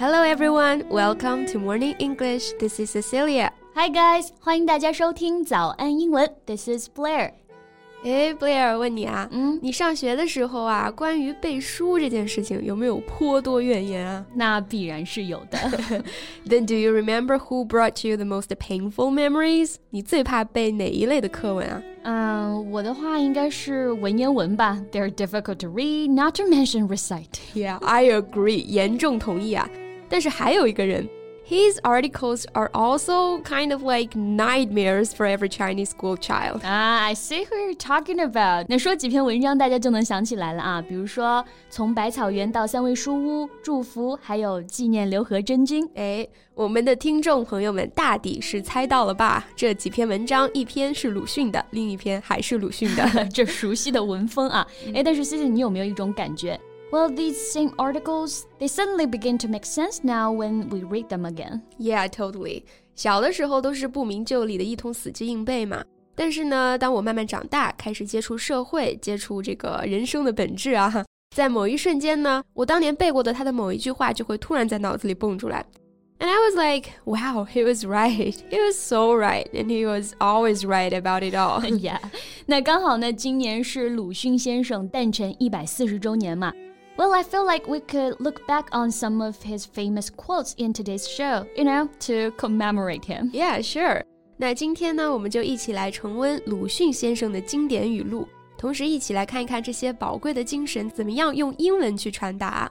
Hello everyone, welcome to Morning English. This is Cecilia. Hi guys，欢迎大家收听早安英文。This is Blair。哎，Blair，问你啊，嗯，你上学的时候啊，关于背书这件事情有没有颇多怨言啊？那必然是有的。Then do you remember who brought you the most painful memories？你最怕背哪一类的课文啊？嗯，我的话应该是文言文吧。They're difficult to read, not to mention recite. Yeah, I agree，严重同意啊。 但是还有一个人。his articles are also kind of like nightmares for every Chinese school child. Ah, I see who you're talking about. 那说几篇文章，大家就能想起来了啊。比如说，从百草园到三味书屋、祝福，还有纪念刘和真君。哎，我们的听众朋友们大抵是猜到了吧？这几篇文章，一篇是鲁迅的，另一篇还是鲁迅的。这熟悉的文风啊！哎，但是 C C，你有没有一种感觉 ？well, these same articles, they suddenly begin to make sense now when we read them again. Yeah, totally. 小的时候都是不明就里的一通死记硬背嘛。但是呢，当我慢慢长大，开始接触社会，接触这个人生的本质啊，在某一瞬间呢，我当年背过的他的某一句话就会突然在脑子里蹦出来。And I was like, wow, he was right. He was so right. And he was always right about it all. yeah. 那刚好呢，今年是鲁迅先生诞辰一百四十周年嘛。 well, I feel like we could look back on some of his famous quotes in today's show, you know, to commemorate him. Yeah, sure. 那今天呢，我们就一起来重温鲁迅先生的经典语录，同时一起来看一看这些宝贵的精神怎么样用英文去传达。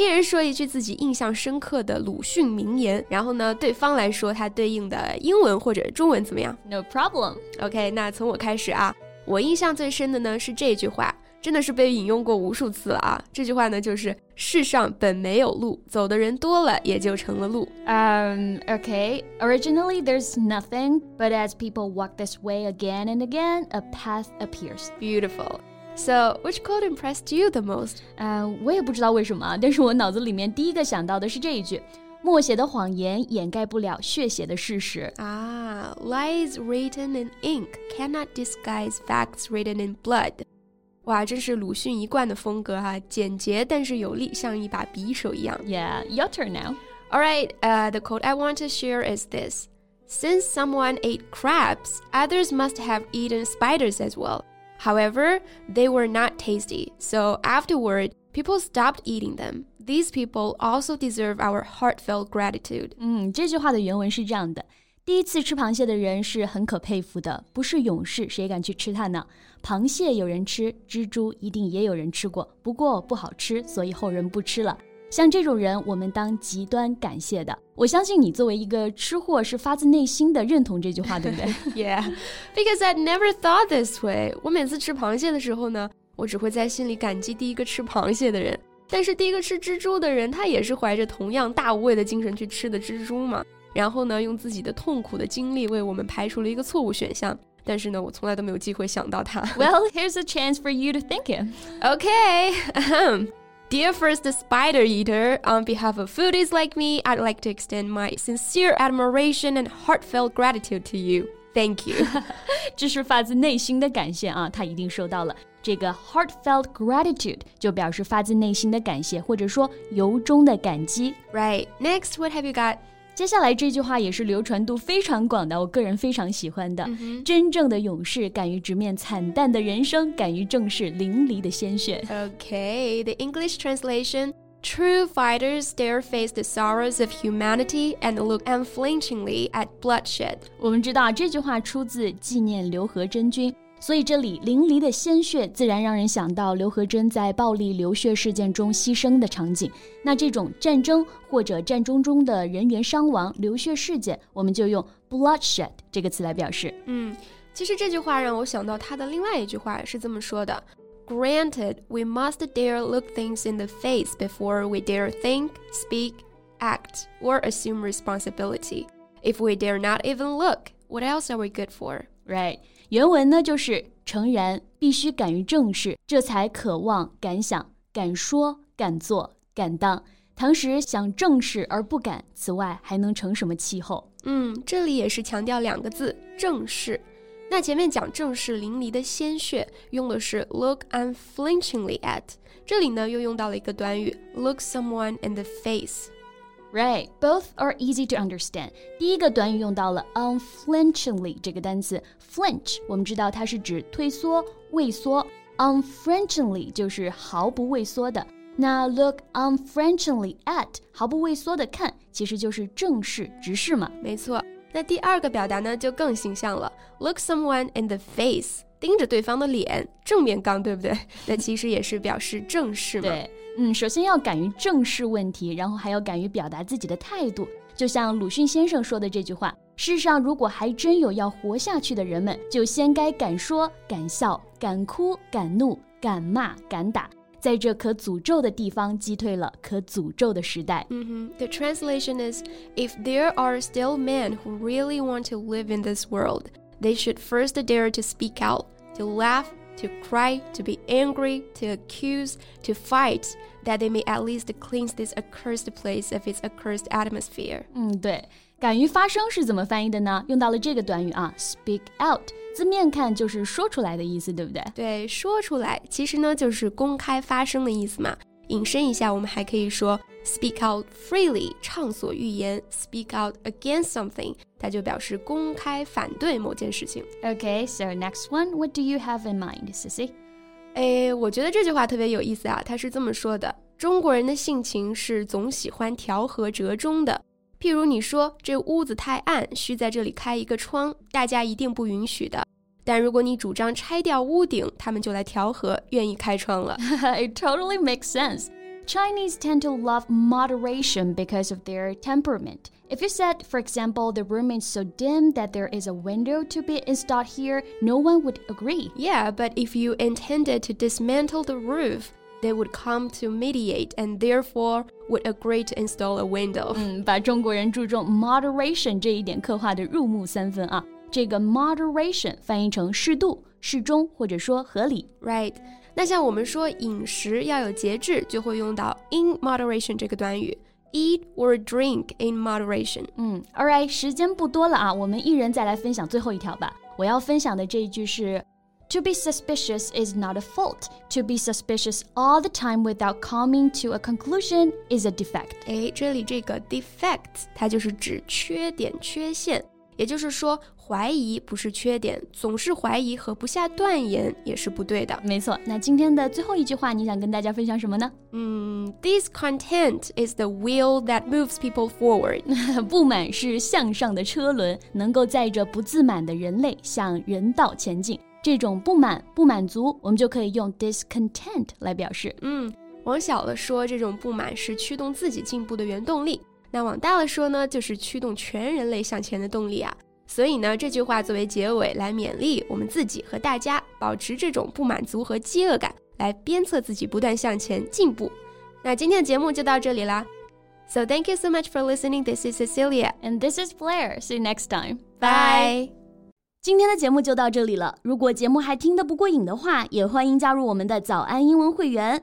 一人说一句自己印象深刻的鲁迅名言，然后呢，对方来说它对应的英文或者中文怎么样？No problem. OK，那从我开始啊，我印象最深的呢是这句话，真的是被引用过无数次了啊。这句话呢就是“世上本没有路，走的人多了也就成了路”。Um, okay. Originally, there's nothing, but as people walk this way again and again, a path appears. Beautiful. So, which quote impressed you the most? 呃，我也不知道为什么，但是我脑子里面第一个想到的是这一句：默写的谎言掩盖不了血写的事实。啊，lies written in ink cannot disguise facts written in blood。哇，真是鲁迅一贯的风格哈，简洁但是有力，像一把匕首一样。Yeah, your turn now. All right, uh, the quote I want to share is this: Since someone ate crabs, others must have eaten spiders as well. However, they were not tasty, so afterward, people stopped eating them. These people also deserve our heartfelt gratitude. 嗯，这句话的原文是这样的：第一次吃螃蟹的人是很可佩服的，不是勇士谁敢去吃它呢？螃蟹有人吃，蜘蛛一定也有人吃过，不过不好吃，所以后人不吃了。 像这种人，我们当极端感谢的。我相信你作为一个吃货，是发自内心的认同这句话，对不对？Yeah, because I never thought this way. 我每次吃螃蟹的时候呢，我只会在心里感激第一个吃螃蟹的人。但是第一个吃蜘蛛的人，他也是怀着同样大无畏的精神去吃的蜘蛛嘛。然后呢，用自己的痛苦的经历为我们排除了一个错误选项。但是呢，我从来都没有机会想到他。Well, here's a chance for you to think it. Okay. Dear first spider eater, on behalf of foodies like me, I'd like to extend my sincere admiration and heartfelt gratitude to you. Thank you. 这是发自内心的感谢啊，他一定收到了。这个 heartfelt gratitude 就表示发自内心的感谢，或者说由衷的感激。Right. Next, what have you got? 接下来这句话也是流传度非常广的，我个人非常喜欢的。真正的勇士敢于直面惨淡的人生，敢于正视淋漓的鲜血。Okay, the English translation. True fighters dare face the sorrows of humanity and look unflinchingly at bloodshed. 我们知道这句话出自纪念刘和珍君。 所以这里淋漓的鲜血，自然让人想到刘和珍在暴力流血事件中牺牲的场景。那这种战争或者战争中的人员伤亡、流血事件，我们就用 bloodshed 这个词来表示。嗯，其实这句话让我想到他的另外一句话是这么说的：Granted, we must dare look things in the face before we dare think, speak, act, or assume responsibility. If we dare not even look, what else are we good for? Right，原文呢就是诚然，必须敢于正视，这才渴望、敢想、敢说、敢做、敢当。唐时想正视而不敢，此外还能成什么气候？嗯，这里也是强调两个字，正视。那前面讲正视淋漓的鲜血，用的是 look unflinchingly at，这里呢又用到了一个短语 look someone in the face。Right, both are easy to understand. 第一个短语用到了 unflinchingly 这个单词，flinch 我们知道它是指退缩、畏缩，unflinchingly 就是毫不畏缩的。那 look unflinchingly at 毫不畏缩的看，其实就是正视、直视嘛。没错。那第二个表达呢，就更形象了，look someone in the face，盯着对方的脸，正面刚，对不对？那其实也是表示正视嘛。对，嗯，首先要敢于正视问题，然后还要敢于表达自己的态度。就像鲁迅先生说的这句话：世上如果还真有要活下去的人们，就先该敢说、敢笑、敢哭、敢怒、敢骂、敢打。在这可诅咒的地方击退了可诅咒的时代。嗯哼，The translation is: If there are still men who really want to live in this world, they should first dare to speak out, to laugh, to cry, to be angry, to accuse, to fight, that they may at least cleanse this accursed place of its accursed atmosphere. 嗯，对。敢于发声是怎么翻译的呢？用到了这个短语啊，speak out，字面看就是说出来的意思，对不对？对，说出来其实呢就是公开发声的意思嘛。 引申一下，我们还可以说 speak out freely，畅所欲言；speak out against something，它就表示公开反对某件事情。Okay，so next one，what do you have in mind，Sissy？哎，我觉得这句话特别有意思啊。他是这么说的：中国人的性情是总喜欢调和折中的。譬如你说这屋子太暗，需在这里开一个窗，大家一定不允许的。但如果你主张拆掉屋顶，他们就来调和，愿意开窗了。It totally makes sense. Chinese tend to love moderation because of their temperament. If you said, for example, the room is so dim that there is a window to be installed here, no one would agree. Yeah, but if you intended to dismantle the roof, they would come to mediate and therefore would agree to install a window. 嗯，把中国人注重 moderation 这一点刻画的入木三分啊。 这个 moderation 翻译成适度、适中或者说合理，right？那像我们说饮食要有节制，就会用到 in moderation 这个短语，eat or drink in moderation。嗯，All right，时间不多了啊，我们一人再来分享最后一条吧。我要分享的这一句是。To be suspicious is not a fault. To be suspicious all the time without coming to a conclusion is a defect. 哎，这里这个 defect 它就是指缺点、缺陷，也就是说， 怀疑不是缺点，总是怀疑和不下断言也是不对的。没错，那今天的最后一句话，你想跟大家分享什么呢？嗯，discontent is the wheel that moves people forward. 不满是向上的车轮，能够载着不自满的人类向人道前进。这种不满、不满足，我们就可以用 discontent 来表示。嗯，往小了说，这种不满是驱动自己进步的原动力；那往大了说呢，就是驱动全人类向前的动力啊。所以呢，这句话作为结尾来勉励我们自己和大家，保持这种不满足和饥饿感，来鞭策自己不断向前进步。那今天的节目就到这里啦。So thank you so much for listening. This is Cecilia and this is Blair. See you next time. Bye. 今天的节目就到这里了。如果节目还听得不过瘾的话，也欢迎加入我们的早安英文会员。